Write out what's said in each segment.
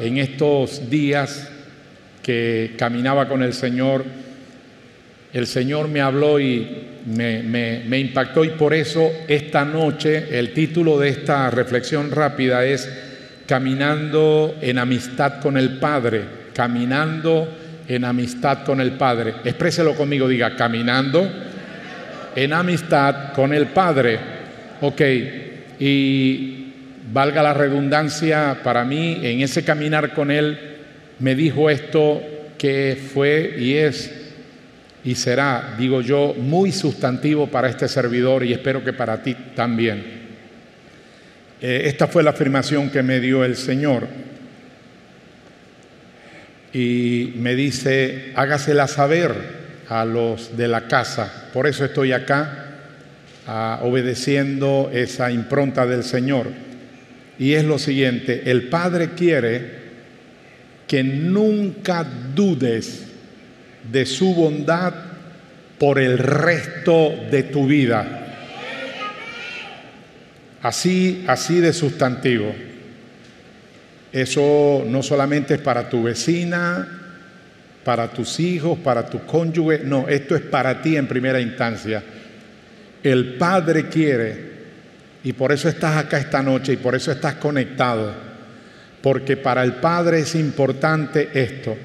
en estos días que caminaba con el Señor, el Señor me habló y me, impactó y por eso esta noche el título de esta reflexión rápida es Caminando en amistad con el Padre, caminando en amistad con el Padre. Expréselo conmigo, diga, caminando en amistad con el Padre. Ok, y valga la redundancia, para mí en ese caminar con Él me dijo esto que fue y es y será, digo yo, muy sustantivo para este servidor y espero que para ti también. Eh, esta fue la afirmación que me dio el Señor. Y me dice, hágasela saber a los de la casa. Por eso estoy acá, obedeciendo esa impronta del Señor y es lo siguiente, el Padre quiere que nunca dudes de su bondad por el resto de tu vida. Así, así de sustantivo. Eso no solamente es para tu vecina, para tus hijos, para tu cónyuge, no, esto es para ti en primera instancia. El Padre quiere y por eso estás acá esta noche y por eso estás conectado. Porque para el Padre es importante esto.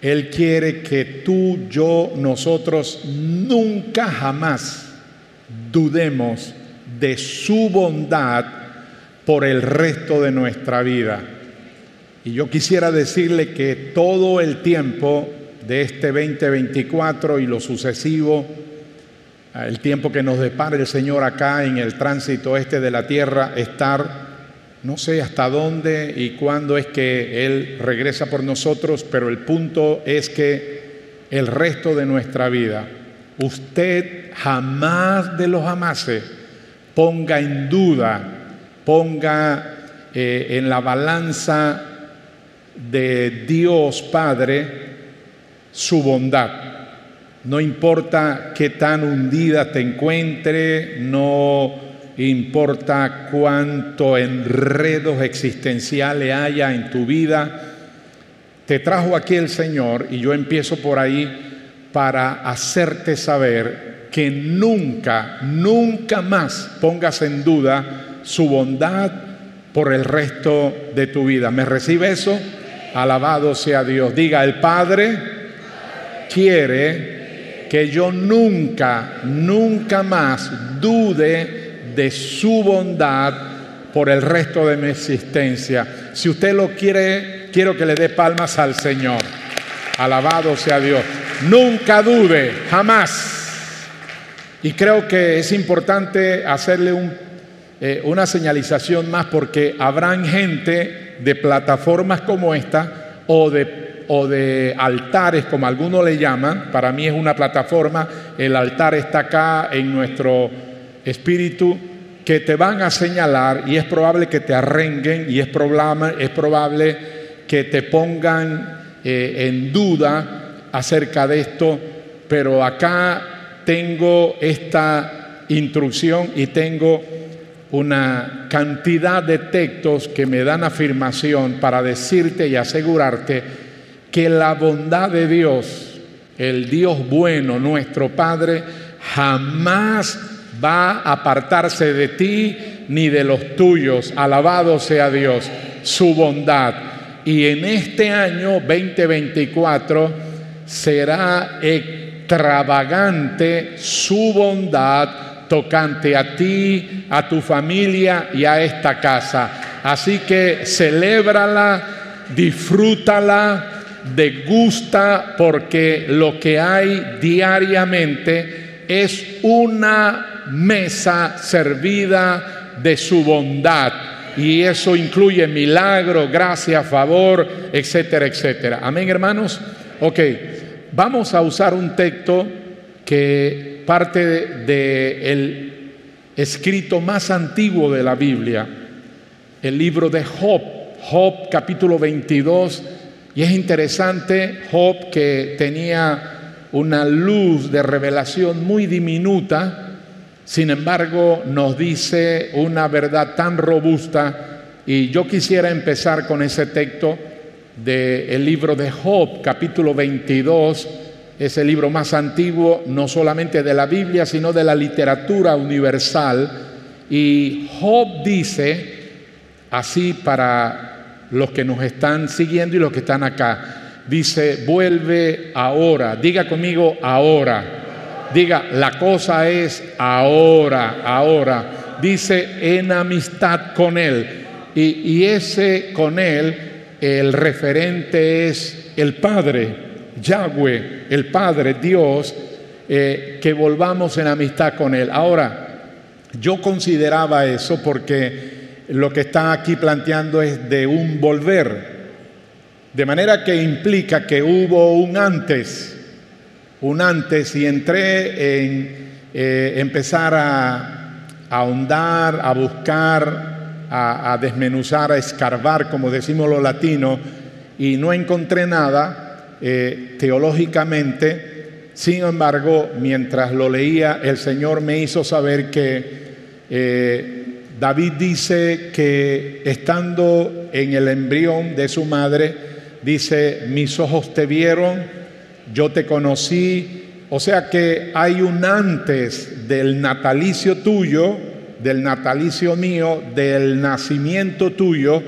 Él quiere que tú, yo, nosotros nunca jamás dudemos de su bondad por el resto de nuestra vida. Y yo quisiera decirle que todo el tiempo de este 2024 y lo sucesivo, el tiempo que nos depara el Señor acá en el tránsito este de la tierra, estar no sé hasta dónde y cuándo es que Él regresa por nosotros, pero el punto es que el resto de nuestra vida, usted jamás de los jamases ponga en duda, ponga eh, en la balanza de Dios Padre su bondad. No importa qué tan hundida te encuentre, no importa cuánto enredos existenciales haya en tu vida, te trajo aquí el Señor y yo empiezo por ahí para hacerte saber que nunca, nunca más pongas en duda su bondad por el resto de tu vida. ¿Me recibe eso? Alabado sea Dios. Diga, el Padre quiere que yo nunca, nunca más dude de su bondad por el resto de mi existencia. Si usted lo quiere, quiero que le dé palmas al Señor. Alabado sea Dios. Nunca dude, jamás. Y creo que es importante hacerle eh, una señalización más porque habrán gente de plataformas como esta o de o de altares, como algunos le llaman, para mí es una plataforma, el altar está acá en nuestro espíritu, que te van a señalar y es probable que te arrenguen y es probable, es probable que te pongan eh, en duda acerca de esto, pero acá tengo esta instrucción y tengo una cantidad de textos que me dan afirmación para decirte y asegurarte que la bondad de Dios, el Dios bueno, nuestro Padre, jamás va a apartarse de ti ni de los tuyos. Alabado sea Dios, su bondad. Y en este año 2024 será extravagante su bondad tocante a ti, a tu familia y a esta casa. Así que celébrala, disfrútala degusta porque lo que hay diariamente es una mesa servida de su bondad. Y eso incluye milagro, gracia, favor, etcétera, etcétera. Amén, hermanos. Ok, vamos a usar un texto que parte del escrito más antiguo de la Biblia, el libro de Job, Job capítulo 22 y es interesante, Job que tenía una luz de revelación muy diminuta, sin embargo nos dice una verdad tan robusta. Y yo quisiera empezar con ese texto del libro de Job, capítulo 22, es el libro más antiguo, no solamente de la Biblia, sino de la literatura universal. Y Job dice, así para los que nos están siguiendo y los que están acá, dice, vuelve ahora, diga conmigo ahora, diga, la cosa es ahora, ahora, dice en amistad con Él. Y, ese con Él, el referente es el Padre. Yahweh, el Padre, Dios, eh, que volvamos en amistad con Él. Ahora, yo consideraba eso porque lo que está aquí planteando es de un volver, de manera que implica que hubo un antes, un antes, y entré en eh, empezar a, ahondar, a buscar, a, a desmenuzar, a escarbar, como decimos los latinos, y no encontré nada eh, teológicamente. Sin embargo, mientras lo leía, el Señor me hizo saber que eh, David dice que estando en el embrión de su madre, dice, mis ojos te vieron, yo te conocí. O sea que hay un antes del natalicio tuyo, del natalicio mío, del nacimiento tuyo,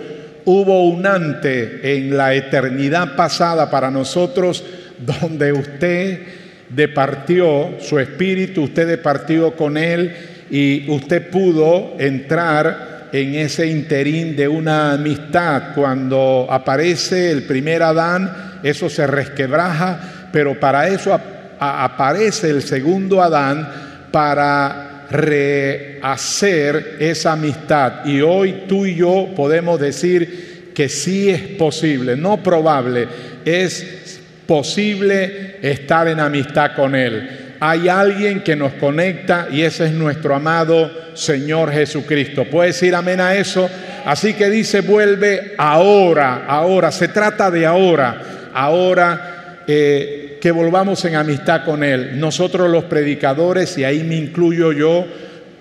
hubo un antes en la eternidad pasada para nosotros donde usted departió su espíritu, usted departió con él y usted pudo entrar en ese interín de una amistad. Cuando aparece el primer Adán, eso se resquebraja, pero para eso aparece el segundo Adán para rehacer esa amistad. Y hoy tú y yo podemos decir que sí es posible, no probable, es posible estar en amistad con Él. Hay alguien que nos conecta y ese es nuestro amado Señor Jesucristo. ¿Puede decir amén a eso? Así que dice, vuelve ahora, ahora, se trata de ahora, ahora. Eh, que volvamos en amistad con Él. Nosotros los predicadores, y ahí me incluyo yo,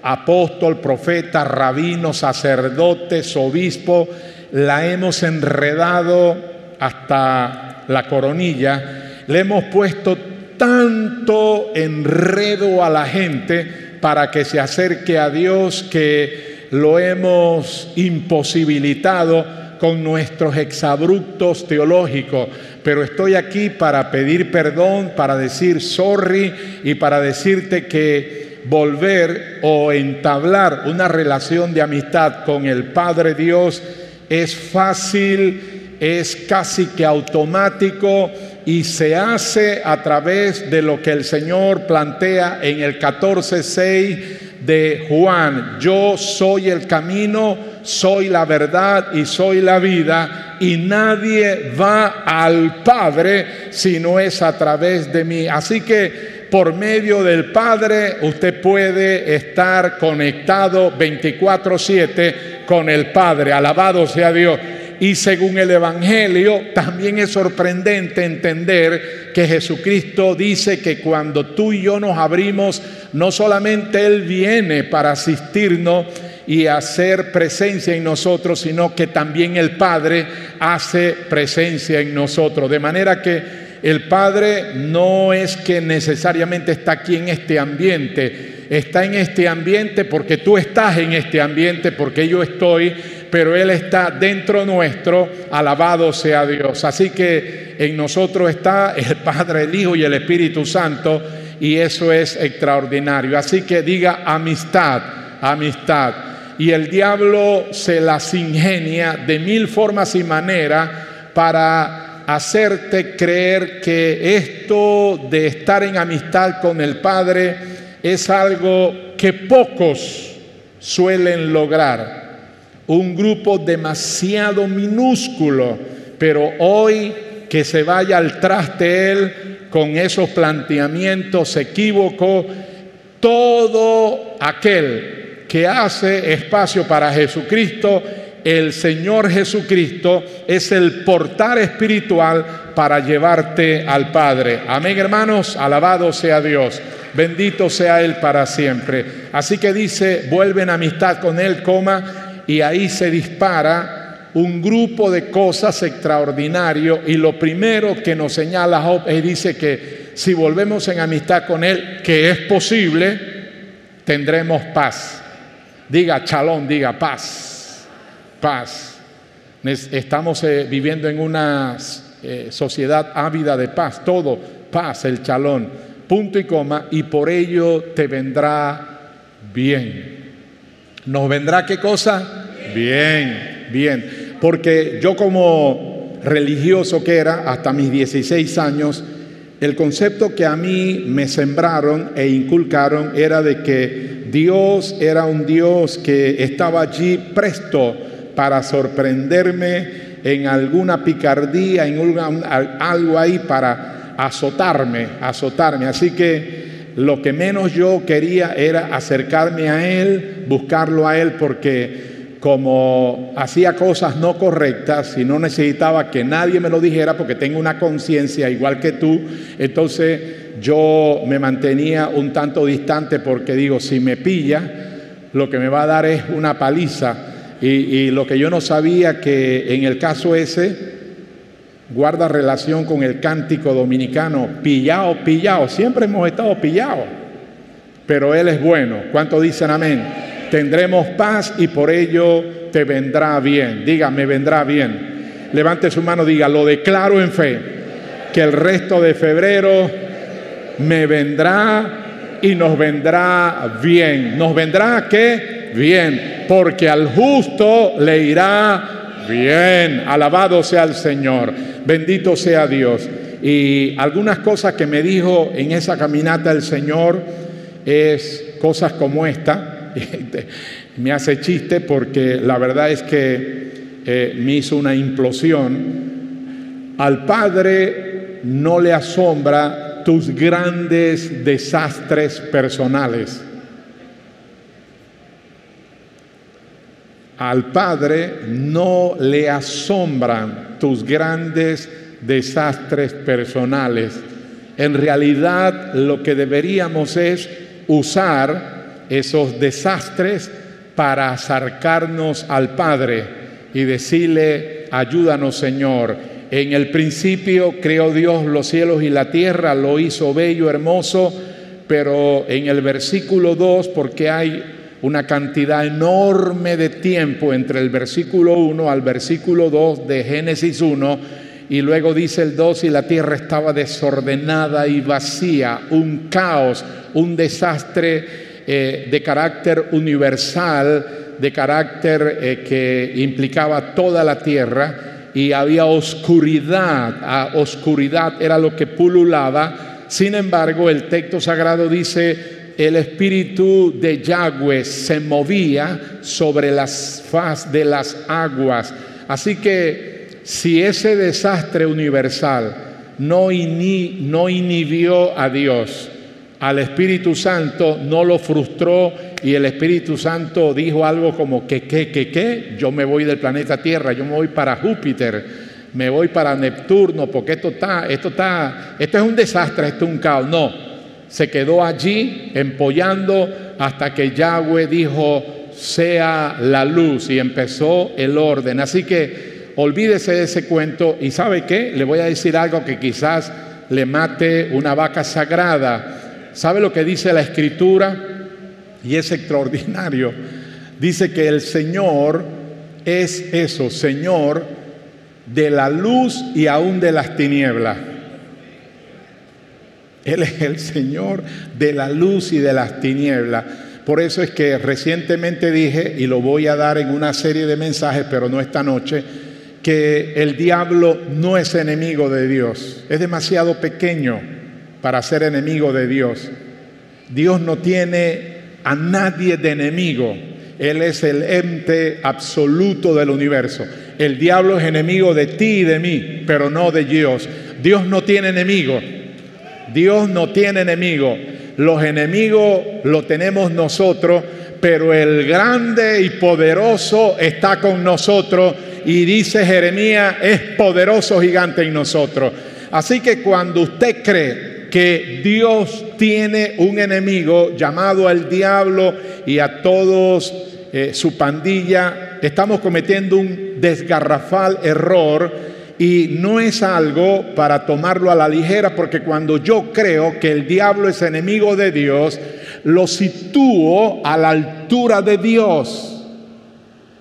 apóstol, profeta, rabino, sacerdotes, obispo, la hemos enredado hasta la coronilla, le hemos puesto tanto enredo a la gente para que se acerque a Dios que lo hemos imposibilitado con nuestros exabruptos teológicos, pero estoy aquí para pedir perdón, para decir sorry y para decirte que volver o entablar una relación de amistad con el Padre Dios es fácil, es casi que automático y se hace a través de lo que el Señor plantea en el 14.6 de Juan. Yo soy el camino, soy la verdad y soy la vida, y nadie va al Padre si no es a través de mí. Así que por medio del Padre usted puede estar conectado 24/7 con el Padre. Alabado sea Dios. Y según el Evangelio, también es sorprendente entender que Jesucristo dice que cuando tú y yo nos abrimos, no solamente Él viene para asistirnos, y hacer presencia en nosotros, sino que también el Padre hace presencia en nosotros. De manera que el Padre no es que necesariamente está aquí en este ambiente, está en este ambiente porque tú estás en este ambiente, porque yo estoy, pero Él está dentro nuestro, alabado sea Dios. Así que en nosotros está el Padre, el Hijo y el Espíritu Santo, y eso es extraordinario. Así que diga amistad, amistad y el diablo se las ingenia de mil formas y maneras para hacerte creer que esto de estar en amistad con el Padre es algo que pocos suelen lograr. Un grupo demasiado minúsculo, pero hoy que se vaya al traste él con esos planteamientos equívocos, todo aquel que hace espacio para Jesucristo, el Señor Jesucristo es el portal espiritual para llevarte al Padre. Amén, hermanos, alabado sea Dios. Bendito sea Él para siempre. Así que dice, vuelven amistad con Él, y ahí se dispara un grupo de cosas extraordinarios y lo primero que nos señala Job es dice que si volvemos en amistad con Él, que es posible, tendremos paz. Diga chalón, diga paz, paz. Estamos eh, viviendo en una eh, sociedad ávida de paz, todo paz, el chalón, punto y coma, y por ello te vendrá bien. ¿Nos vendrá qué cosa? Bien, bien. Porque yo como religioso que era hasta mis 16 años, el concepto que a mí me sembraron e inculcaron era de que Dios era un Dios que estaba allí presto para sorprenderme en alguna picardía, en algo ahí para azotarme, azotarme. Así que lo que menos yo quería era acercarme a Él, buscarlo a Él, porque como hacía cosas no correctas y no necesitaba que nadie me lo dijera porque tengo una conciencia igual que tú, entonces yo me mantenía un tanto distante porque digo, si me pilla, lo que me va a dar es una paliza y, lo que yo no sabía que en el caso ese guarda relación con el cántico dominicano, pillado, pillado, siempre hemos estado pillados, pero Él es bueno. ¿Cuánto dicen amén? Tendremos paz y por ello te vendrá bien. Diga, me vendrá bien. Levante su mano, diga, lo declaro en fe, que el resto de febrero me vendrá y nos vendrá bien. ¿Nos vendrá qué? Bien porque al justo le irá bien. Alabado sea el Señor, bendito sea Dios. Y algunas cosas que me dijo en esa caminata el Señor es cosas como esta. me hace chiste porque la verdad es que eh, me hizo una implosión. Al Padre no le asombra tus grandes desastres personales. Al Padre no le asombran tus grandes desastres personales. En realidad lo que deberíamos es usar esos desastres para acercarnos al Padre y decirle, ayúdanos Señor. En el principio creó Dios los cielos y la tierra, lo hizo bello, hermoso, pero en el versículo 2, porque hay una cantidad enorme de tiempo entre el versículo 1 al versículo 2 de Génesis 1 y luego dice el 2 y la tierra estaba desordenada y vacía, un caos, un desastre eh, de carácter universal, de carácter eh, que implicaba toda la tierra y había oscuridad, a oscuridad era lo que pululaba. Sin embargo, el texto sagrado dice, el espíritu de Yahweh se movía sobre las faz de las aguas. Así que si ese desastre universal no inhibió a Dios, al Espíritu Santo no lo frustró y el Espíritu Santo dijo algo como que, que, que, que, yo me voy del planeta Tierra, yo me voy para Júpiter, me voy para Neptuno, porque esto está, esto está, esto es un desastre, esto es un caos. No, se quedó allí empollando hasta que Yahweh dijo, sea la luz y empezó el orden. Así que olvídese de ese cuento y ¿sabe qué? Le voy a decir algo que quizás le mate una vaca sagrada. ¿Sabe lo que dice la escritura? Y es extraordinario. Dice que el Señor es eso, Señor de la luz y aún de las tinieblas. Él es el Señor de la luz y de las tinieblas. Por eso es que recientemente dije, y lo voy a dar en una serie de mensajes, pero no esta noche, que el diablo no es enemigo de Dios. Es demasiado pequeño para ser enemigo de Dios. Dios no tiene a nadie de enemigo. Él es el ente absoluto del universo. El diablo es enemigo de ti y de mí, pero no de Dios. Dios no tiene enemigo. Dios no tiene enemigo. Los enemigos lo tenemos nosotros, pero el grande y poderoso está con nosotros y dice Jeremías, es poderoso gigante en nosotros. Así que cuando usted cree que Dios tiene un enemigo llamado al diablo y a todos eh, su pandilla, estamos cometiendo un desgarrafal error y no es algo para tomarlo a la ligera porque cuando yo creo que el diablo es enemigo de Dios, lo sitúo a la altura de Dios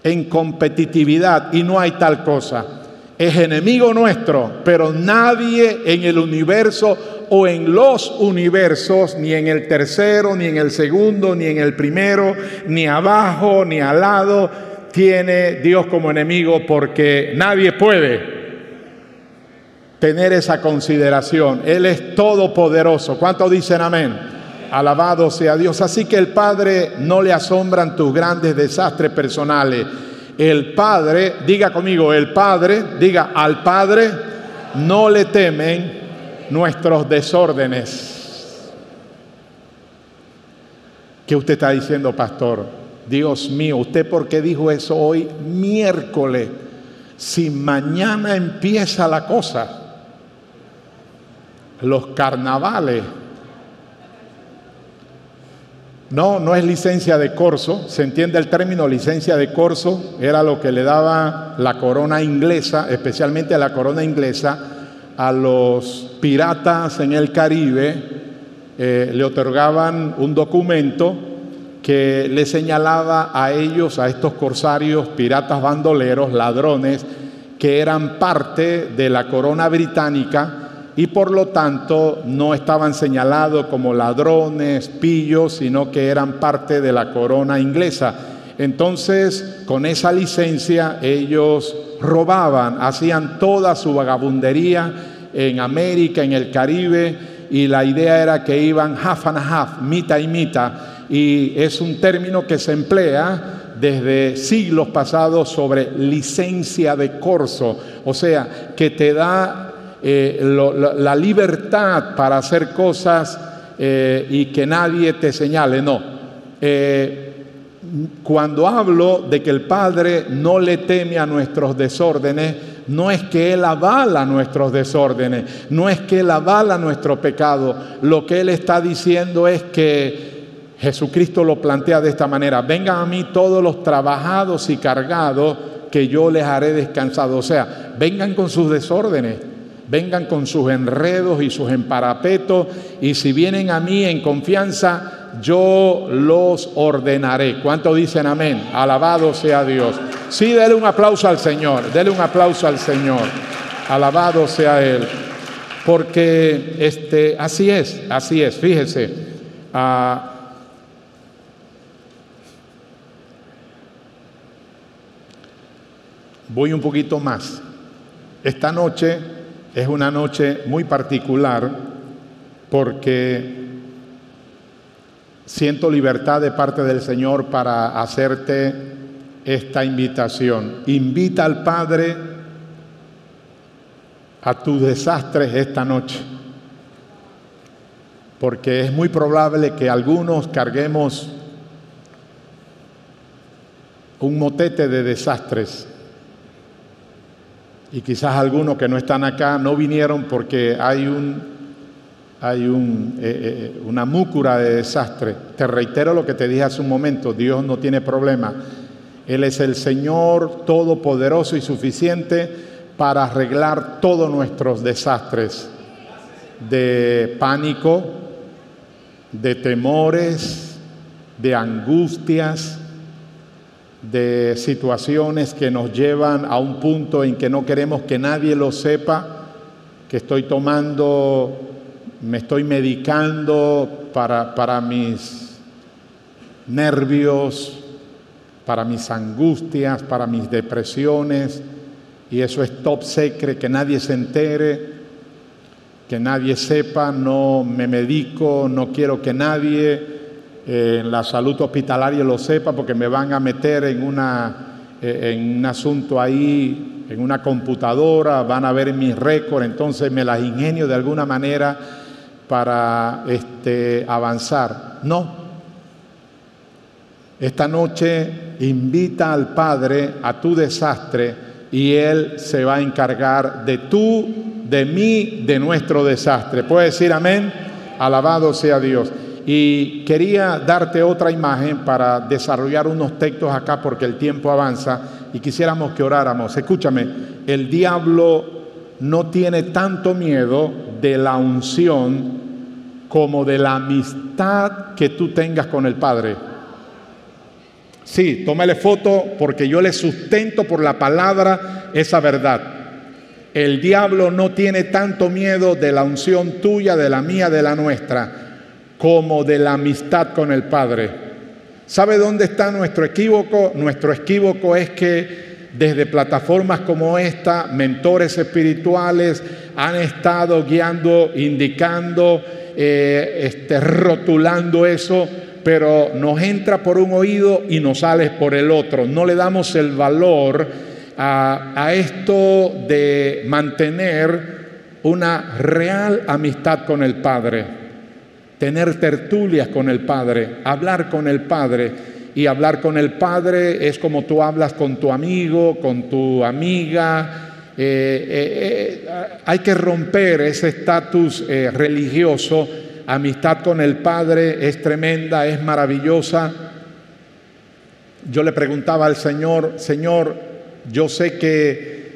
en competitividad y no hay tal cosa. Es enemigo nuestro, pero nadie en el universo o en los universos, ni en el tercero, ni en el segundo, ni en el primero, ni abajo, ni al lado, tiene Dios como enemigo porque nadie puede tener esa consideración. Él es todopoderoso. ¿Cuántos dicen amén? Alabado sea Dios. Así que el Padre no le asombran tus grandes desastres personales. El Padre, diga conmigo, el Padre, diga al Padre, no le temen nuestros desórdenes. ¿Qué usted está diciendo, pastor? Dios mío, ¿usted por qué dijo eso hoy miércoles? Si mañana empieza la cosa los carnavales. No, no es licencia de corso, se entiende el término licencia de corso, era lo que le daba la corona inglesa, especialmente la corona inglesa, a los piratas en el Caribe, eh, le otorgaban un documento que le señalaba a ellos, a estos corsarios, piratas bandoleros, ladrones, que eran parte de la corona británica y por lo tanto no estaban señalados como ladrones, pillos, sino que eran parte de la corona inglesa. Entonces, con esa licencia ellos robaban, hacían toda su vagabundería en América, en el Caribe, y la idea era que iban half and half, mitad y mitad, y es un término que se emplea desde siglos pasados sobre licencia de corso, o sea, que te da eh, la, libertad para hacer cosas eh, y que nadie te señale, no. Eh, cuando hablo de que el Padre no le teme a nuestros desórdenes, no es que Él avala nuestros desórdenes, no es que Él avala nuestro pecado. Lo que Él está diciendo es que Jesucristo lo plantea de esta manera, vengan a mí todos los trabajados y cargados, que yo les haré descansado. O sea, vengan con sus desórdenes vengan con sus enredos y sus emparapetos, y si vienen a mí en confianza, yo los ordenaré. ¿Cuánto dicen amén? Alabado sea Dios. Sí, dele un aplauso al Señor, dele un aplauso al Señor. Alabado sea Él. Porque este, así es, así es, fíjese. Ah, voy un poquito más. Esta noche es una noche muy particular porque siento libertad de parte del Señor para hacerte esta invitación. Invita al Padre a tus desastres esta noche, porque es muy probable que algunos carguemos un motete de desastres y quizás algunos que no están acá no vinieron porque hay, un, hay un, eh, eh, una múcura de desastre. Te reitero lo que te dije hace un momento, Dios no tiene problema. Él es el Señor todopoderoso y suficiente para arreglar todos nuestros desastres de pánico, de temores, de angustias, de situaciones que nos llevan a un punto en que no queremos que nadie lo sepa, que estoy tomando, me estoy medicando para, para mis nervios, para mis angustias, para mis depresiones, y eso es top secret, que nadie se entere, que nadie sepa, no me medico, no quiero que nadie en la salud hospitalaria lo sepa porque me van a meter en, una, eh, en un asunto ahí, en una computadora, van a ver mis récords, entonces me las ingenio de alguna manera para este, avanzar. No. Esta noche invita al Padre a tu desastre y Él se va a encargar de tú, de mí, de nuestro desastre. ¿Puede decir amén? Alabado sea Dios. Y quería darte otra imagen para desarrollar unos textos acá porque el tiempo avanza. y quisiéramos que oráramos. Escúchame, el diablo no tiene tanto miedo de la unción como de la amistad que tú tengas con el Padre. Sí, tómale foto porque yo le sustento por la palabra esa verdad. El diablo no tiene tanto miedo de la unción tuya, de la mía, de la nuestra, como de la amistad con el Padre. ¿Sabe dónde está nuestro equívoco? Nuestro equívoco es que desde plataformas como esta, mentores espirituales han estado guiando, indicando, eh, este, rotulando eso pero nos entra por un oído y nos sale por el otro. No le damos el valor a, esto de mantener una real amistad con el Padre, tener tertulias con el Padre, hablar con el Padre. Y hablar con el Padre es como tú hablas con tu amigo, con tu amiga. Eh, eh, eh, hay que romper ese estatus religioso amistad con el Padre es tremenda, es maravillosa. Yo le preguntaba al Señor, Señor, yo sé que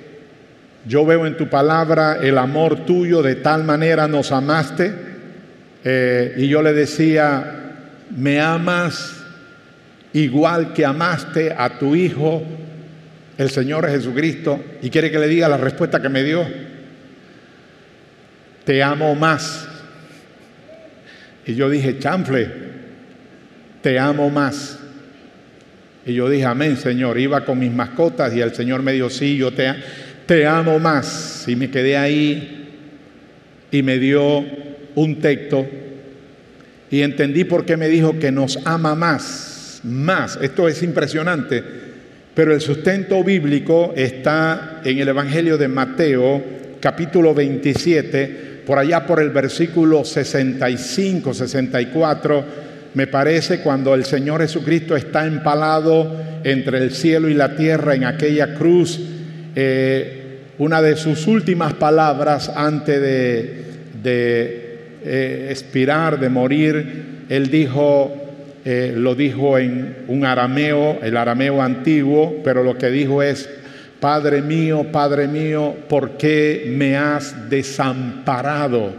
yo veo en tu palabra el amor tuyo, de tal manera nos amaste. Eh, y yo le decía, me amas igual que amaste a tu Hijo, el Señor Jesucristo. Y quiere que le diga la respuesta que me dio. Te amo más. Y yo dije, chanfle, te amo más. Y yo dije, amén, Señor. Iba con mis mascotas y el Señor me dijo, sí, yo te, te amo más. Y me quedé ahí y me dio un texto y entendí por qué me dijo que nos ama más, más. Esto es impresionante, pero el sustento bíblico está en el Evangelio de Mateo, capítulo 27, por allá por el versículo 65, 64, me parece, cuando el Señor Jesucristo está empalado entre el cielo y la tierra en aquella cruz, eh, una de sus últimas palabras antes de, eh, expirar, de morir, él dijo, eh, lo dijo en un arameo, el arameo antiguo, pero lo que dijo es, Padre mío, Padre mío, ¿por qué me has desamparado?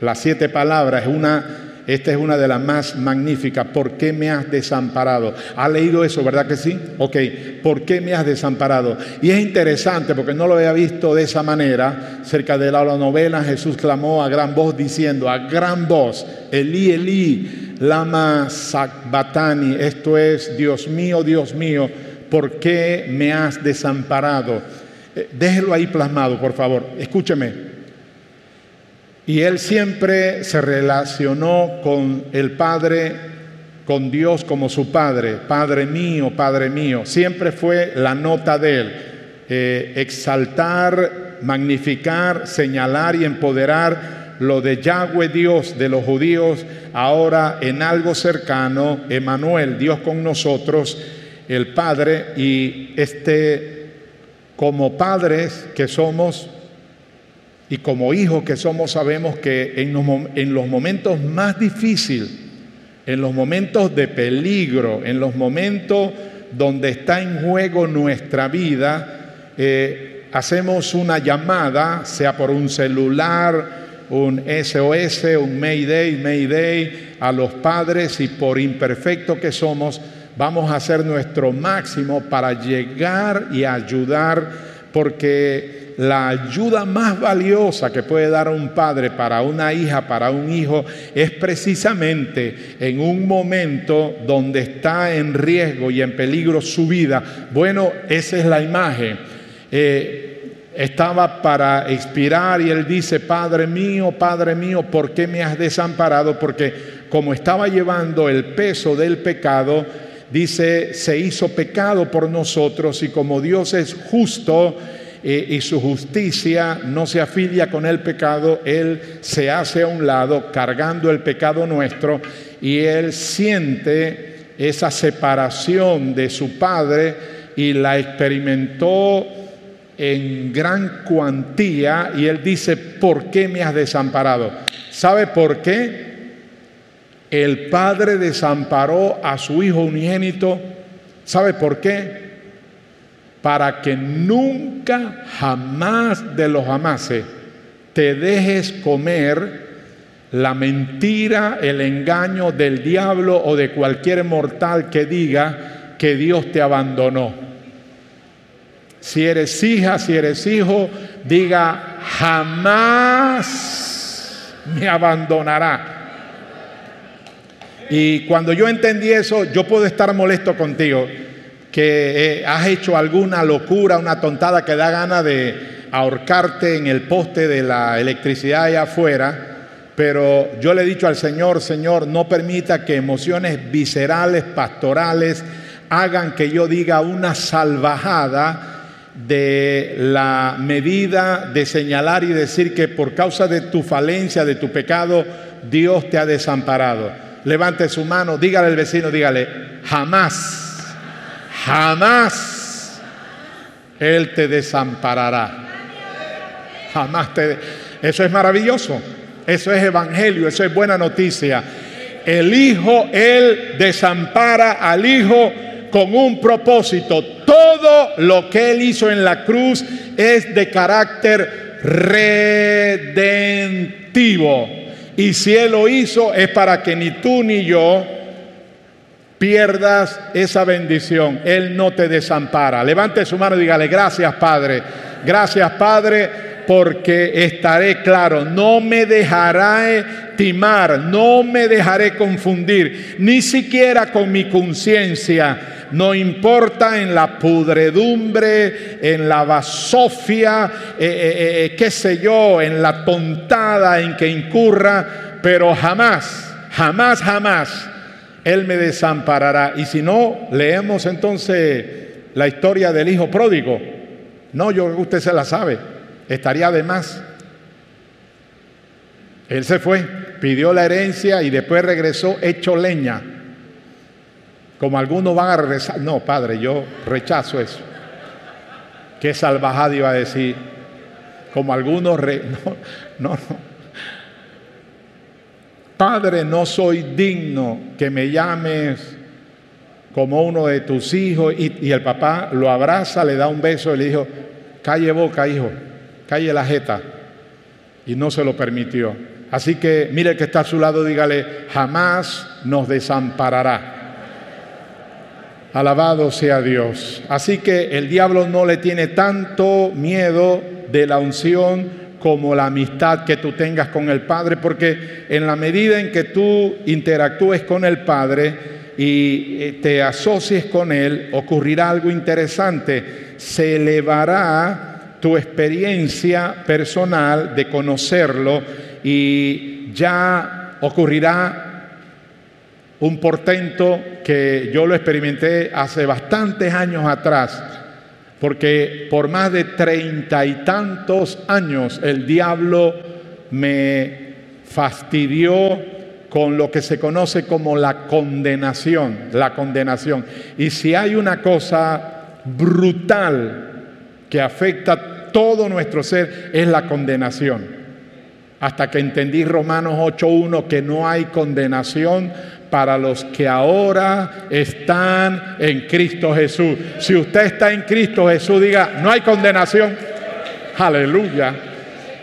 Las siete palabras, una, esta es una de las más magníficas. ¿Por qué me has desamparado? ¿Ha leído eso, verdad que sí? Ok, ¿por qué me has desamparado? Y es interesante porque no lo había visto de esa manera. Cerca de la novela Jesús clamó a gran voz diciendo, a gran voz, Elí, Elí, lama sabbatani, esto es, Dios mío, Dios mío ¿por qué me has desamparado? Eh, déjelo ahí plasmado, por favor. Escúcheme. Y él siempre se relacionó con el Padre, con Dios como su Padre. Padre mío, Padre mío. Siempre fue la nota de él. Eh, exaltar, magnificar, señalar y empoderar lo de Yahweh Dios de los judíos, ahora en algo cercano, Emanuel, Dios con nosotros el Padre y este, como padres que somos y como hijos que somos, sabemos que en los, en los momentos más difíciles, en los momentos de peligro, en los momentos donde está en juego nuestra vida, eh, hacemos una llamada, sea por un celular, un SOS, un Mayday, Mayday, a los padres y por imperfecto que somos, vamos a hacer nuestro máximo para llegar y ayudar, porque la ayuda más valiosa que puede dar un padre para una hija, para un hijo, es precisamente en un momento donde está en riesgo y en peligro su vida. Bueno, esa es la imagen. Eh, estaba para expirar y él dice, Padre mío, Padre mío, ¿por qué me has desamparado? Porque como estaba llevando el peso del pecado, dice, se hizo pecado por nosotros y como Dios es justo eh, y su justicia no se afilia con el pecado, Él se hace a un lado cargando el pecado nuestro y Él siente esa separación de su Padre y la experimentó en gran cuantía y Él dice, ¿por qué me has desamparado? ¿Sabe por qué? el Padre desamparó a su Hijo unigénito. ¿Sabe por qué? Para que nunca, jamás de los jamases, te dejes comer la mentira, el engaño del diablo o de cualquier mortal que diga que Dios te abandonó. Si eres hija, si eres hijo, diga, jamás me abandonará. Y cuando yo entendí eso, yo puedo estar molesto contigo, que eh, has hecho alguna locura, una tontada que da gana de ahorcarte en el poste de la electricidad allá afuera pero yo le he dicho al Señor, Señor, no permita que emociones viscerales, pastorales, hagan que yo diga una salvajada de la medida de señalar y decir que por causa de tu falencia, de tu pecado, Dios te ha desamparado. Levante su mano, dígale al vecino, dígale, jamás, jamás Él te desamparará. Jamás te... Eso es maravilloso. Eso es evangelio, eso es buena noticia. El Hijo, Él desampara al Hijo con un propósito. Todo lo que Él hizo en la cruz es de carácter redentivo. Y si Él lo hizo es para que ni tú ni yo pierdas esa bendición. Él no te desampara. Levante su mano y dígale, gracias Padre. Gracias Padre porque estaré claro, no me dejaré timar, no me dejaré confundir, ni siquiera con mi conciencia. No importa en la pudredumbre, en la basofia, eh, eh, eh, qué sé yo, en la tontada en que incurra, pero jamás, jamás, jamás Él me desamparará. Y si no, leemos entonces la historia del hijo pródigo. No, yo usted se la sabe estaría de más. Él se fue, pidió la herencia y después regresó hecho leña. Como algunos van a regresar. No, padre, yo rechazo eso. Qué salvajada iba a decir. Como algunos... No, no, no. Padre, no soy digno que me llames como uno de tus hijos. Y, el papá lo abraza, le da un beso y le dijo, calle boca, hijo calle la jeta. Y no se lo permitió. Así que mire el que está a su lado, dígale, jamás nos desamparará. Alabado sea Dios. Así que el diablo no le tiene tanto miedo de la unción como la amistad que tú tengas con el Padre, porque en la medida en que tú interactúes con el Padre y eh, te asocies con Él, ocurrirá algo interesante. Se elevará tu experiencia personal de conocerlo y ya ocurrirá un portento que yo lo experimenté hace bastantes años atrás, porque por más de treinta y tantos años el diablo me fastidió con lo que se conoce como la condenación, la condenación. Y si hay una cosa brutal que afecta todo nuestro ser es la condenación. Hasta que entendí Romanos 8.1 que no hay condenación para los que ahora están en Cristo Jesús. Si usted está en Cristo Jesús, diga, no hay condenación. Aleluya.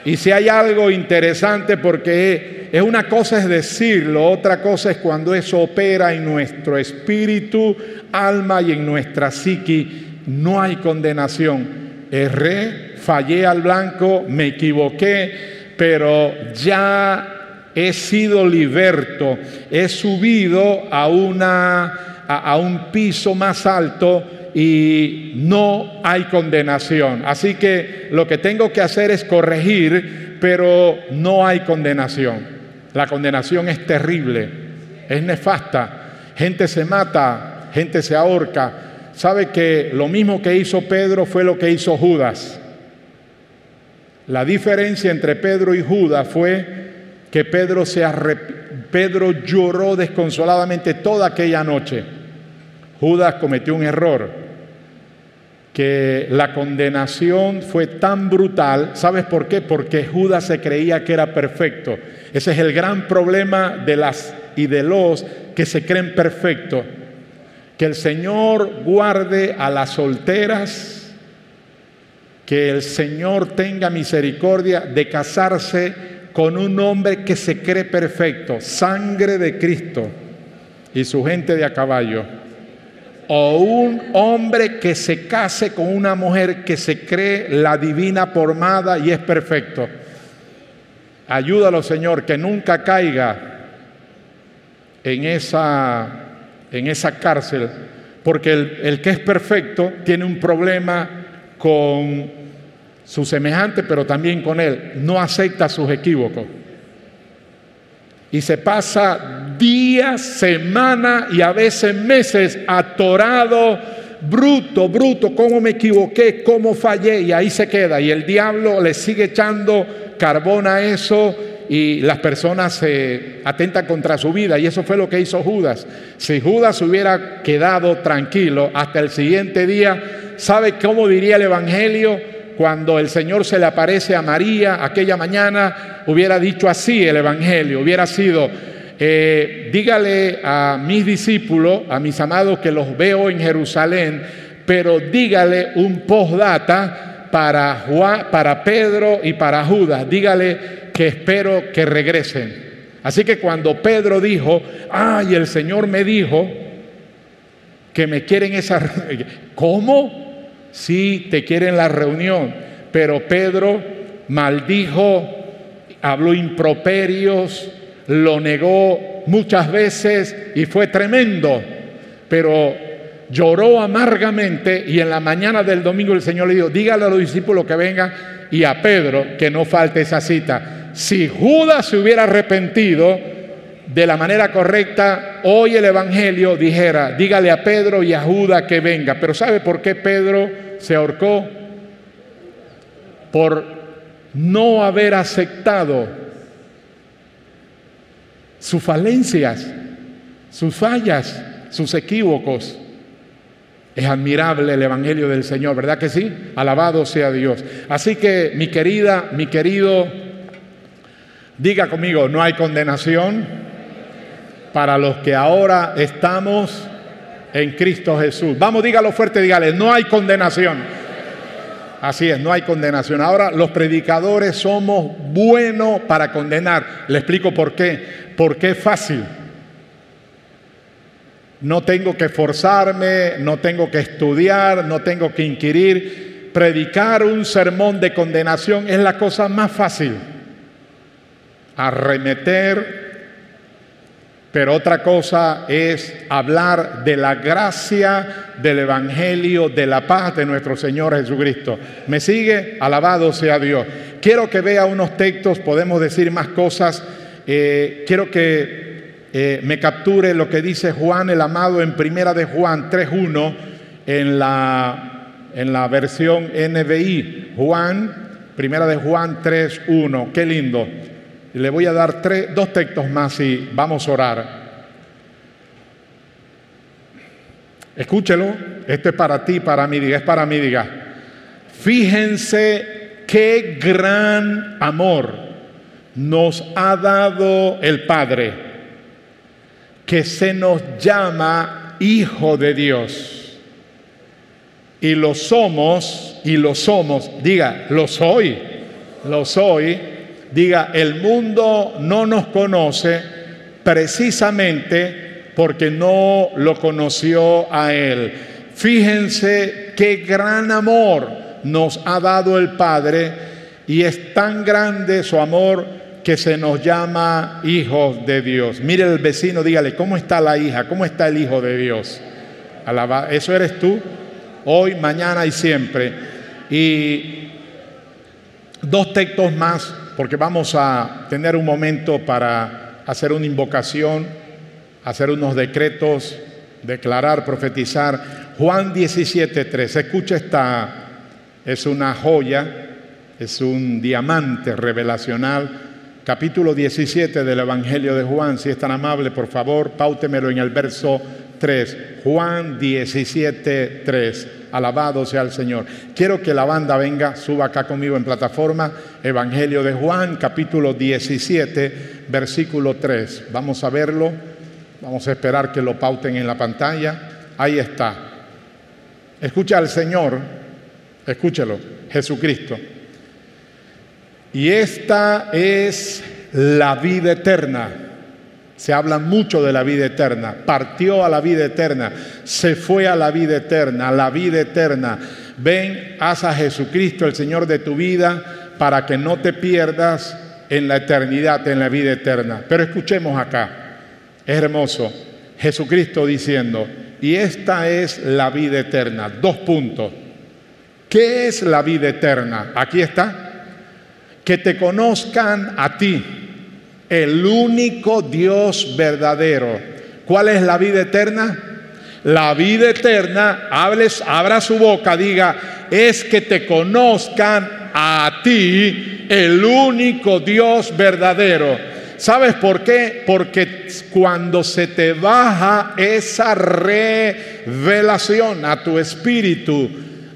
Y si hay algo interesante porque es una cosa es decirlo, otra cosa es cuando eso opera en nuestro espíritu, alma y en nuestra psiqui, no hay condenación. Erré, fallé al blanco, me equivoqué, pero ya he sido liberto, he subido a, una, a, un piso más alto y no hay condenación. Así que lo que tengo que hacer es corregir, pero no hay condenación. La condenación es terrible, es nefasta. Gente se mata, gente se ahorca. Sabe que lo mismo que hizo Pedro fue lo que hizo Judas. La diferencia entre Pedro y Judas fue que Pedro, se Pedro lloró desconsoladamente toda aquella noche. Judas cometió un error, que la condenación fue tan brutal. ¿Sabes por qué? Porque Judas se creía que era perfecto. Ese es el gran problema de las y de los que se creen perfectos. Que el Señor guarde a las solteras, que el Señor tenga misericordia de casarse con un hombre que se cree perfecto, sangre de Cristo y su gente de a caballo. O un hombre que se case con una mujer que se cree la divina formada y es perfecto. Ayúdalo, Señor, que nunca caiga en esa, en esa cárcel, porque el, el que es perfecto tiene un problema con su semejante, pero también con él. No acepta sus equívocos. Y se pasa días, semanas y a veces meses atorado, bruto, bruto, cómo me equivoqué, cómo fallé, y ahí se queda. Y el diablo le sigue echando carbón a eso y las personas se atentan contra su vida. Y eso fue lo que hizo Judas. Si Judas hubiera quedado tranquilo hasta el siguiente día, ¿sabe cómo diría el Evangelio? Cuando el Señor se le aparece a María aquella mañana, hubiera dicho así el Evangelio, hubiera sido, eh, dígale a mis discípulos, a mis amados que los veo en Jerusalén, pero dígale un postdata para, Juan, para Pedro y para Judas, dígale que espero que regresen. Así que cuando Pedro dijo, ay, el Señor me dijo que me quieren esa... ¿Cómo? Sí te quieren la reunión, pero Pedro maldijo, habló improperios, lo negó muchas veces y fue tremendo, pero lloró amargamente y en la mañana del domingo el Señor le dijo, dígale a los discípulos que vengan y a Pedro que no falte esa cita. Si Judas se hubiera arrepentido de la manera correcta, hoy el Evangelio dijera, dígale a Pedro y a Judas que venga. Pero ¿sabe por qué Pedro se ahorcó por no haber aceptado sus falencias, sus fallas, sus equívocos. Es admirable el Evangelio del Señor, ¿verdad que sí? Alabado sea Dios. Así que mi querida, mi querido, diga conmigo, no hay condenación para los que ahora estamos en Cristo Jesús. Vamos, dígalo fuerte, dígale, no hay condenación. Así es, no hay condenación. Ahora los predicadores somos buenos para condenar. Le explico por qué. Porque es fácil. No tengo que forzarme, no tengo que estudiar, no tengo que inquirir. Predicar un sermón de condenación es la cosa más fácil. Arremeter pero otra cosa es hablar de la gracia del Evangelio, de la paz de nuestro Señor Jesucristo. ¿Me sigue? Alabado sea Dios. Quiero que vea unos textos, podemos decir más cosas. Eh, quiero que eh, me capture lo que dice Juan el amado en Primera de Juan 3.1 en la, en la versión NBI. Juan, Primera de Juan 3.1. Qué lindo. Le voy a dar tres, dos textos más y vamos a orar. Escúchelo, esto es para ti, para mí, diga, es para mí, diga. Fíjense qué gran amor nos ha dado el Padre, que se nos llama Hijo de Dios. Y lo somos, y lo somos, diga, lo soy, lo soy diga, el mundo no nos conoce precisamente porque no lo conoció a Él. Fíjense qué gran amor nos ha dado el Padre y es tan grande su amor que se nos llama hijos de Dios. Mire el vecino, dígale, ¿cómo está la hija? ¿Cómo está el hijo de Dios? Eso eres tú, hoy, mañana y siempre. Y dos textos más porque vamos a tener un momento para hacer una invocación, hacer unos decretos, declarar, profetizar. Juan 17.3, escucha esta, es una joya, es un diamante revelacional. Capítulo 17 del Evangelio de Juan, si es tan amable, por favor, páutemelo en el verso 3. Juan 17, 3. Alabado sea el Señor. Quiero que la banda venga, suba acá conmigo en plataforma. Evangelio de Juan, capítulo 17, versículo 3. Vamos a verlo. Vamos a esperar que lo pauten en la pantalla. Ahí está. Escucha al Señor. Escúchelo. Jesucristo. Y esta es la vida eterna. Se habla mucho de la vida eterna. Partió a la vida eterna. Se fue a la vida eterna. A la vida eterna. Ven, haz a Jesucristo el Señor de tu vida para que no te pierdas en la eternidad, en la vida eterna. Pero escuchemos acá. Es hermoso. Jesucristo diciendo, y esta es la vida eterna. Dos puntos. ¿Qué es la vida eterna? Aquí está. Que te conozcan a ti, el único Dios verdadero. ¿Cuál es la vida eterna? La vida eterna, hables, abra su boca, diga, es que te conozcan a ti, el único Dios verdadero. ¿Sabes por qué? Porque cuando se te baja esa revelación a tu espíritu,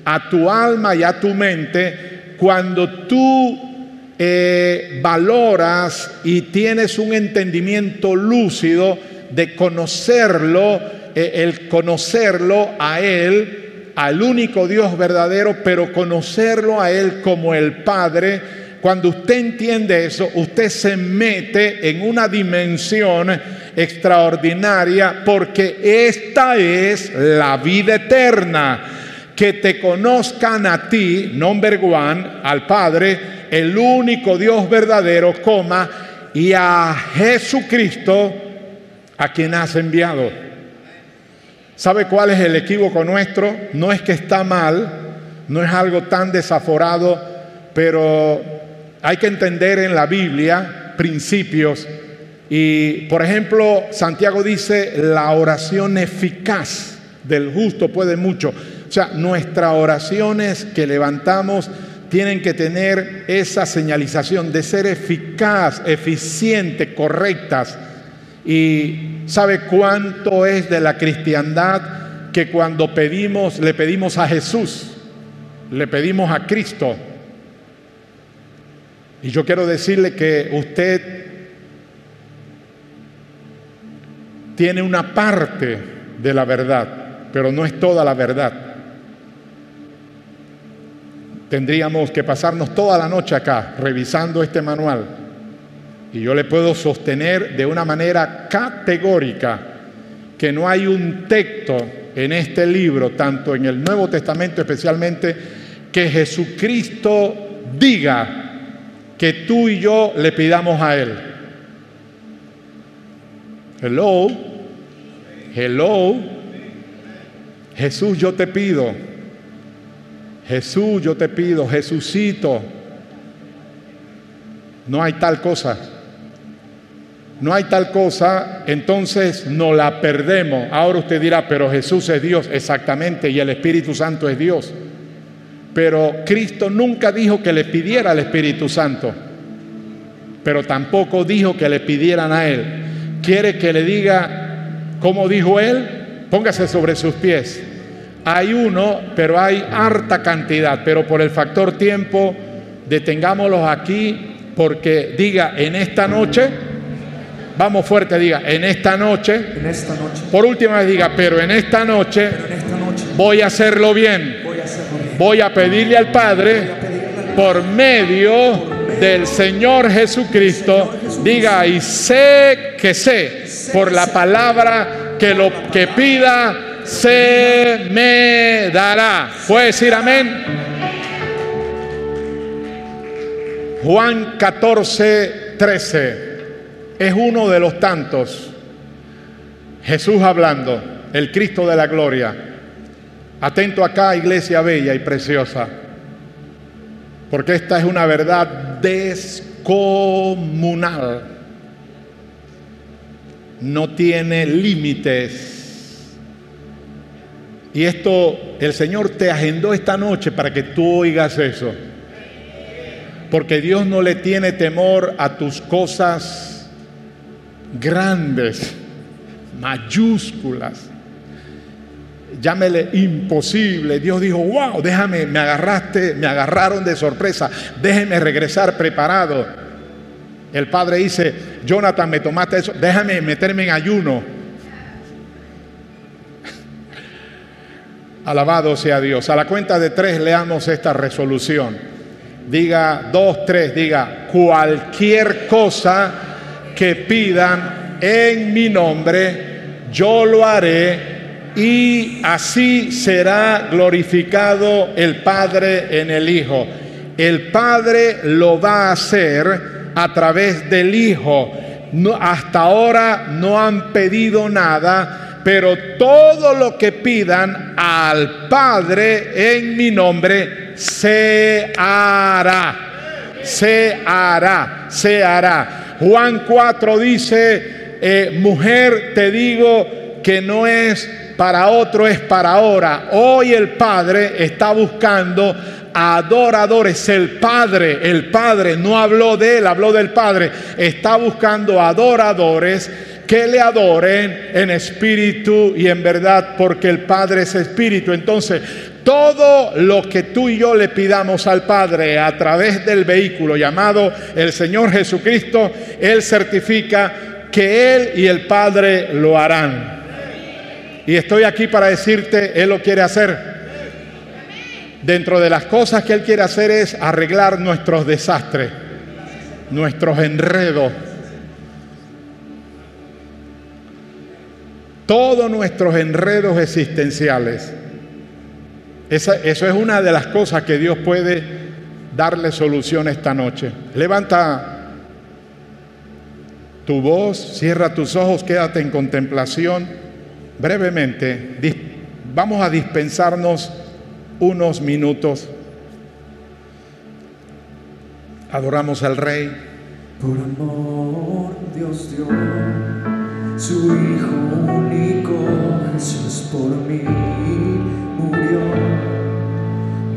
a tu alma y a tu mente, cuando tú eh, valoras y tienes un entendimiento lúcido de conocerlo, eh, el conocerlo a Él, al único Dios verdadero, pero conocerlo a Él como el Padre, cuando usted entiende eso, usted se mete en una dimensión extraordinaria porque esta es la vida eterna. Que te conozcan a ti, number one, al Padre, el único Dios verdadero, coma, y a Jesucristo, a quien has enviado. ¿Sabe cuál es el equívoco nuestro? No es que está mal, no es algo tan desaforado, pero hay que entender en la Biblia principios y, por ejemplo, Santiago dice, la oración eficaz del justo puede mucho. O sea, nuestras oraciones que levantamos tienen que tener esa señalización de ser eficaz, eficiente, correctas. Y sabe cuánto es de la cristiandad que cuando pedimos, le pedimos a Jesús, le pedimos a Cristo, y yo quiero decirle que usted tiene una parte de la verdad, pero no es toda la verdad. Tendríamos que pasarnos toda la noche acá revisando este manual. Y yo le puedo sostener de una manera categórica que no hay un texto en este libro, tanto en el Nuevo Testamento especialmente, que Jesucristo diga que tú y yo le pidamos a Él. Hello, hello. Jesús, yo te pido. Jesús, yo te pido. Jesucito. No hay tal cosa. No hay tal cosa, entonces no la perdemos. Ahora usted dirá, pero Jesús es Dios, exactamente, y el Espíritu Santo es Dios. Pero Cristo nunca dijo que le pidiera al Espíritu Santo, pero tampoco dijo que le pidieran a Él. Quiere que le diga, como dijo Él, póngase sobre sus pies. Hay uno, pero hay harta cantidad, pero por el factor tiempo, detengámoslos aquí, porque diga, en esta noche, vamos fuerte, diga, en esta noche, en esta noche. por última vez diga, pero en esta noche, Pero en esta noche voy a hacerlo bien. voy a hacerlo bien. Voy a pedirle al Padre por medio del Señor Jesucristo, diga, y sé que sé, por la palabra que lo que pida se me dará. ¿Puede decir amén? Juan 14, 13 es uno de los tantos. Jesús hablando, el Cristo de la gloria. Atento acá, iglesia bella y preciosa, porque esta es una verdad descomunal. No tiene límites. Y esto el Señor te agendó esta noche para que tú oigas eso. Porque Dios no le tiene temor a tus cosas grandes, mayúsculas llámele imposible. Dios dijo, wow, déjame, me agarraste, me agarraron de sorpresa, déjeme regresar preparado. El padre dice, Jonathan, me tomaste eso, déjame meterme en ayuno. Alabado sea Dios. A la cuenta de tres leamos esta resolución. Diga dos, tres, diga cualquier cosa que pidan en mi nombre, yo lo haré y así será glorificado el Padre en el Hijo. El Padre lo va a hacer a través del Hijo. hasta ahora no han pedido nada, pero todo lo que pidan al Padre en mi nombre se hará. Se hará, se hará. Juan 4 dice, eh, mujer, te digo que no es para otro es para ahora. Hoy el Padre está buscando adoradores. El Padre, el Padre no habló de él, habló del Padre. Está buscando adoradores que le adoren en espíritu y en verdad, porque el Padre es espíritu. Entonces, todo lo que tú y yo le pidamos al Padre a través del vehículo llamado el Señor Jesucristo, Él certifica que Él y el Padre lo harán. Y estoy aquí para decirte, Él lo quiere hacer. Dentro de las cosas que Él quiere hacer es arreglar nuestros desastres, nuestros enredos, todos nuestros enredos existenciales. eso es una de las cosas que Dios puede darle solución esta noche. Levanta tu voz, cierra tus ojos, quédate en contemplación brevemente, vamos a dispensarnos unos minutos. Adoramos al Rey. Por amor Dios dio su Hijo único, Jesús por mí murió,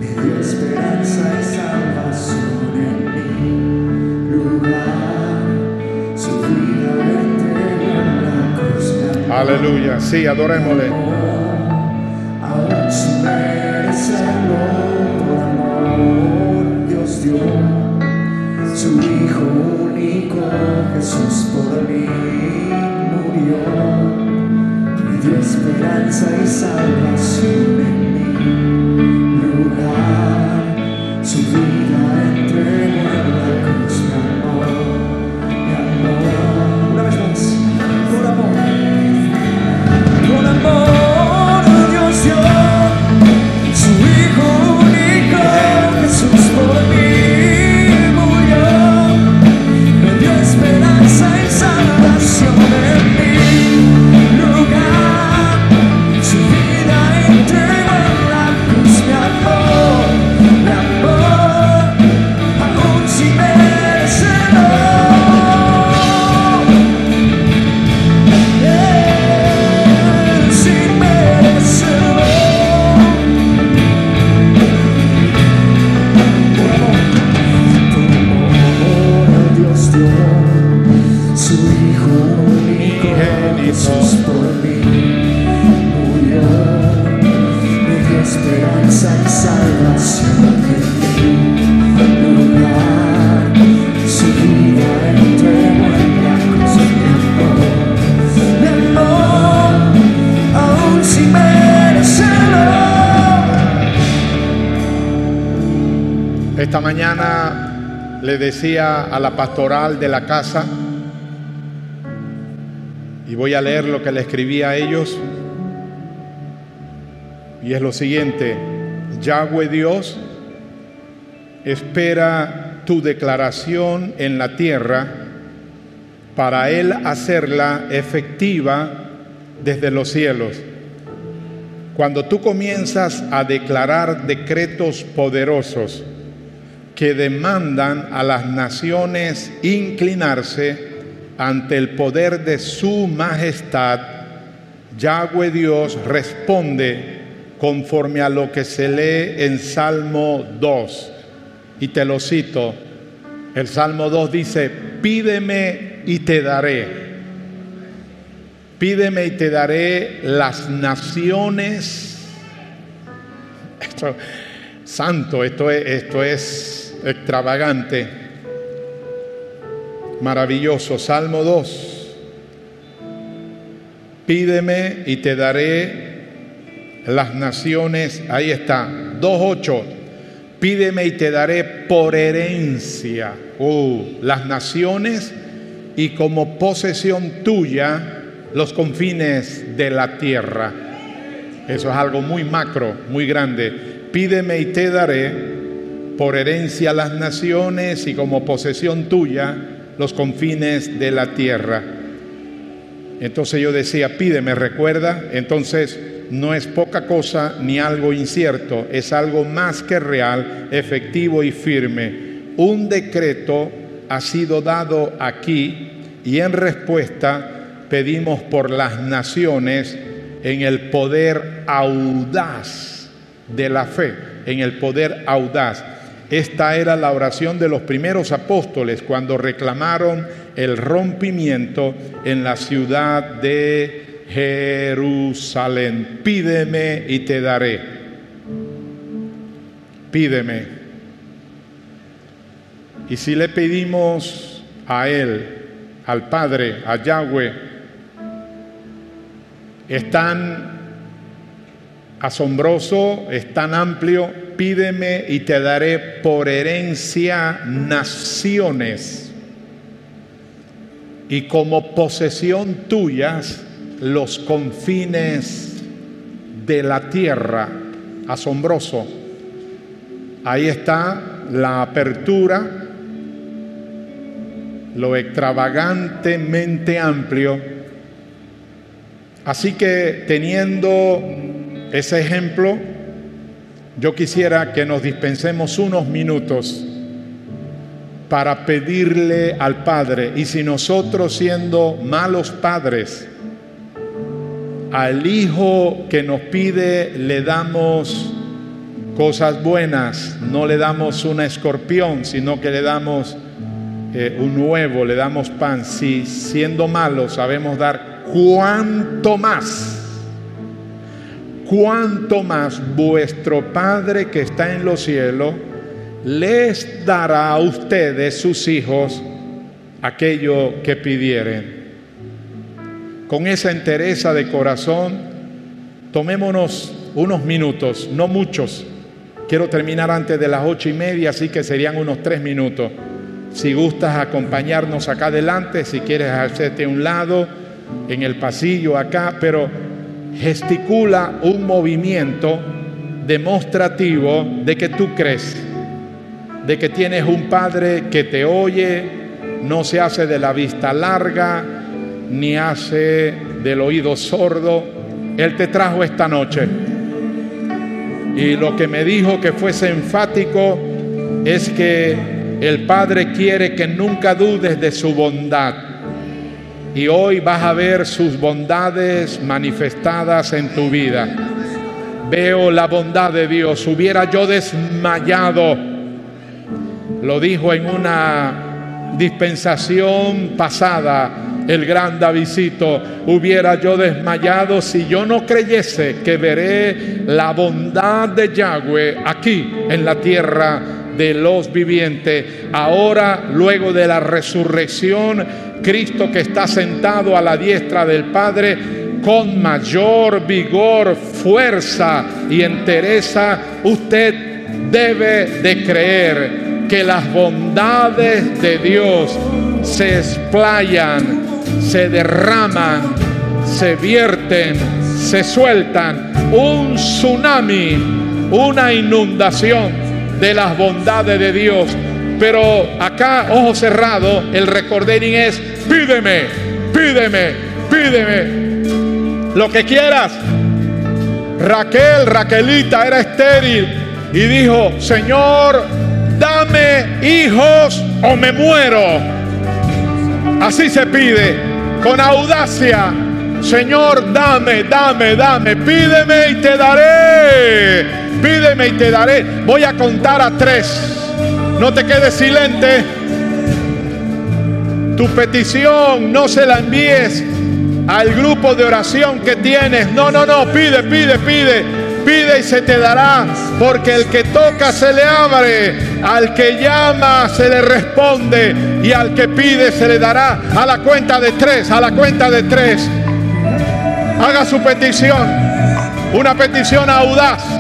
me dio esperanza y salvación en mi lugar, su vida Aleluya. Sí, adorémosle. Aún sin merecerlo, por amor Dios dio su Hijo único, Jesús por mí Esperanza y salvación en mi lugar. Su vida entregó decía a la pastoral de la casa, y voy a leer lo que le escribí a ellos, y es lo siguiente, Yahweh Dios espera tu declaración en la tierra para Él hacerla efectiva desde los cielos. Cuando tú comienzas a declarar decretos poderosos que demandan a las naciones inclinarse ante el poder de su majestad, Yahweh Dios responde conforme a lo que se lee en Salmo 2. Y te lo cito. El Salmo 2 dice, pídeme y te daré. Pídeme y te daré las naciones. Esto, santo, esto es, esto es extravagante, maravilloso. Salmo 2. Pídeme y te daré las naciones, ahí está, 2.8, pídeme y te daré por herencia uh, las naciones y como posesión tuya los confines de la tierra. Eso es algo muy macro, muy grande. Pídeme y te daré por herencia las naciones y como posesión tuya los confines de la tierra. Entonces yo decía, pídeme, recuerda, entonces no es poca cosa ni algo incierto, es algo más que real, efectivo y firme. Un decreto ha sido dado aquí y en respuesta pedimos por las naciones en el poder audaz de la fe, en el poder audaz. Esta era la oración de los primeros apóstoles cuando reclamaron el rompimiento en la ciudad de Jerusalén. Pídeme y te daré. Pídeme. Y si le pedimos a Él, al Padre, a Yahweh, es tan asombroso, es tan amplio, pídeme y te daré por herencia naciones y como posesión tuyas los confines de la tierra. Asombroso. Ahí está la apertura, lo extravagantemente amplio. Así que teniendo ese ejemplo, yo quisiera que nos dispensemos unos minutos para pedirle al Padre, y si nosotros siendo malos padres, al Hijo que nos pide le damos cosas buenas, no le damos una escorpión, sino que le damos eh, un huevo, le damos pan. Si siendo malos sabemos dar cuánto más, cuánto más vuestro Padre que está en los cielos les dará a ustedes, sus hijos, aquello que pidieren con esa entereza de corazón, tomémonos unos minutos, no muchos. Quiero terminar antes de las ocho y media, así que serían unos tres minutos. Si gustas acompañarnos acá adelante, si quieres hacerte un lado, en el pasillo acá, pero gesticula un movimiento demostrativo de que tú crees, de que tienes un Padre que te oye, no se hace de la vista larga, ni hace del oído sordo. Él te trajo esta noche. Y lo que me dijo que fuese enfático es que el Padre quiere que nunca dudes de su bondad. Y hoy vas a ver sus bondades manifestadas en tu vida. Veo la bondad de Dios. Hubiera yo desmayado. Lo dijo en una dispensación pasada el gran Davidito, hubiera yo desmayado si yo no creyese que veré la bondad de Yahweh aquí en la tierra de los vivientes. Ahora, luego de la resurrección, Cristo que está sentado a la diestra del Padre, con mayor vigor, fuerza y entereza, usted debe de creer que las bondades de Dios se explayan se derraman, se vierten, se sueltan. Un tsunami, una inundación de las bondades de Dios. Pero acá, ojo cerrado, el recordering es, pídeme, pídeme, pídeme lo que quieras. Raquel, Raquelita era estéril y dijo, Señor, dame hijos o me muero. Así se pide, con audacia. Señor, dame, dame, dame, pídeme y te daré. Pídeme y te daré. Voy a contar a tres. No te quedes silente. Tu petición no se la envíes al grupo de oración que tienes. No, no, no, pide, pide, pide. Pide y se te dará, porque el que toca se le abre, al que llama se le responde y al que pide se le dará. A la cuenta de tres, a la cuenta de tres. Haga su petición. Una petición audaz.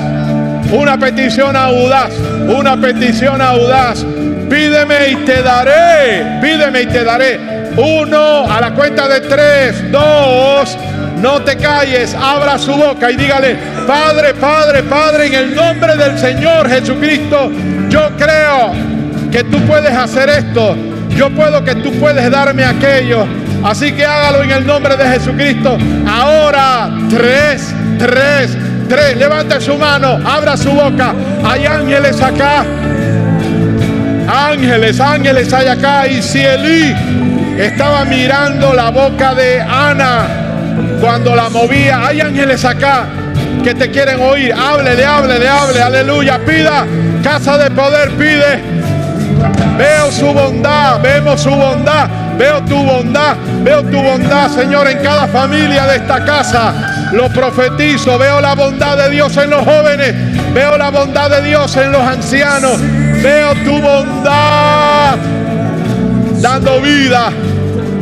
Una petición audaz. Una petición audaz. Pídeme y te daré. Pídeme y te daré. Uno, a la cuenta de tres, dos. No te calles, abra su boca y dígale, Padre, Padre, Padre, en el nombre del Señor Jesucristo, yo creo que tú puedes hacer esto. Yo puedo que tú puedes darme aquello. Así que hágalo en el nombre de Jesucristo. Ahora, tres, tres, tres. Levante su mano, abra su boca. Hay ángeles acá. Ángeles, ángeles hay acá. Y si Elí estaba mirando la boca de Ana cuando la movía, hay ángeles acá que te quieren oír. Háblele, háblele, hable. Aleluya. Pida. Casa de poder pide. Veo su bondad, vemos su bondad, veo tu bondad, veo tu bondad, Señor, en cada familia de esta casa. Lo profetizo, veo la bondad de Dios en los jóvenes, veo la bondad de Dios en los ancianos, veo tu bondad dando vida,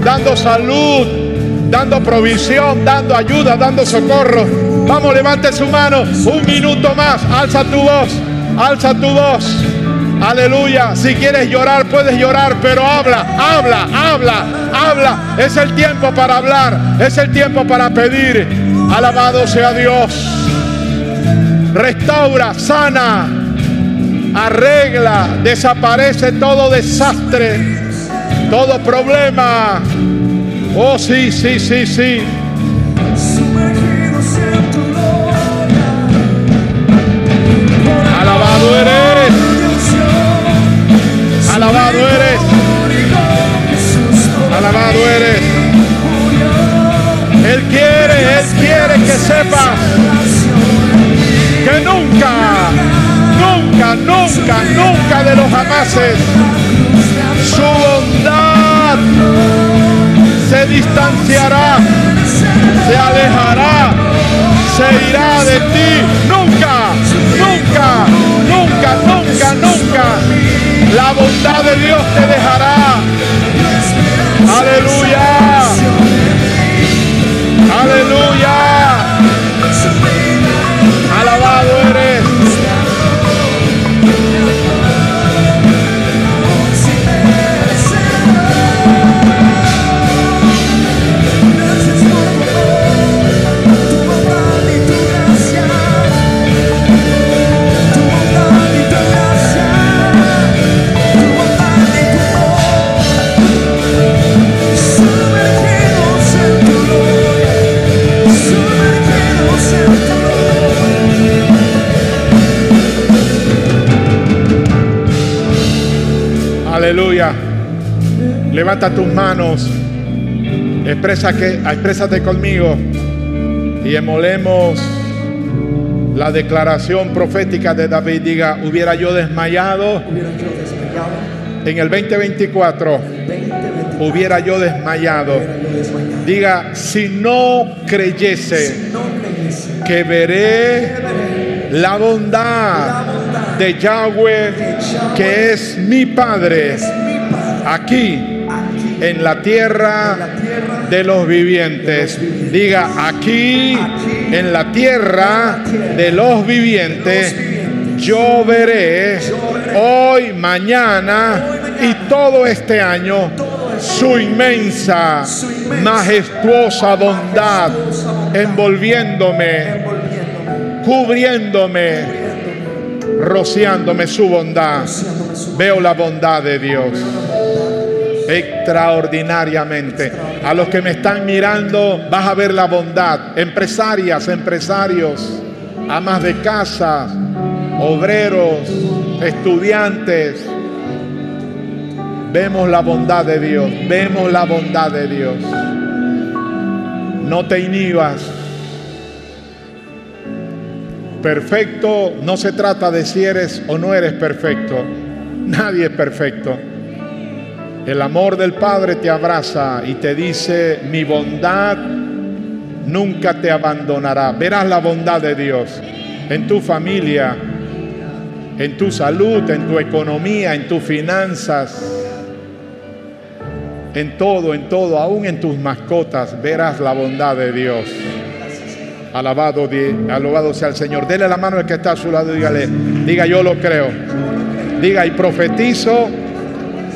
dando salud, dando provisión, dando ayuda, dando socorro. Vamos, levante su mano, un minuto más, alza tu voz, alza tu voz. Aleluya. Si quieres llorar, puedes llorar, pero habla, habla, habla, habla. Es el tiempo para hablar, es el tiempo para pedir. Alabado sea Dios. Restaura, sana, arregla, desaparece todo desastre, todo problema. Oh, sí, sí, sí, sí. Jamases su bondad se distanciará, se alejará, se irá de ti. Nunca, nunca, nunca, nunca, nunca. La bondad de Dios te dejará. Aleluya. Levanta tus manos. Expresa que, exprésate conmigo. Y emolemos la declaración profética de David. Diga, hubiera yo desmayado Hubiera yo desmayado, en el 2024. 20, Hubiera yo desmayado. hubiera yo desmayado. Diga, si no creyese No creyese que veré la bondad de Yahweh, que es mi Padre, mi Padre aquí aquí en la tierra de los vivientes. Diga, aquí en la tierra de los vivientes, yo veré hoy, mañana y todo este año su inmensa, majestuosa bondad, envolviéndome, cubriéndome, rociándome su bondad. Veo la bondad de Dios extraordinariamente. A los que me están mirando, vas a ver la bondad. Empresarias, empresarios, amas de casa, obreros, estudiantes. Vemos la bondad de Dios, vemos la bondad de Dios. No te inhibas. Perfecto no se trata de si eres o no eres perfecto. Nadie es perfecto. El amor del Padre te abraza y te dice, mi bondad nunca te abandonará. Verás la bondad de Dios en tu familia, en tu salud, en tu economía, en tus finanzas, en todo, en todo, aún en tus mascotas, verás la bondad de Dios. Alabado, alabado sea el Señor. Dele la mano al que está a su lado y dígale, diga yo lo creo. Diga y profetizo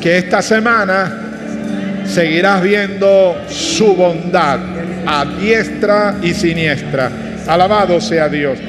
que esta semana seguirás viendo su bondad a diestra y siniestra. Alabado sea Dios.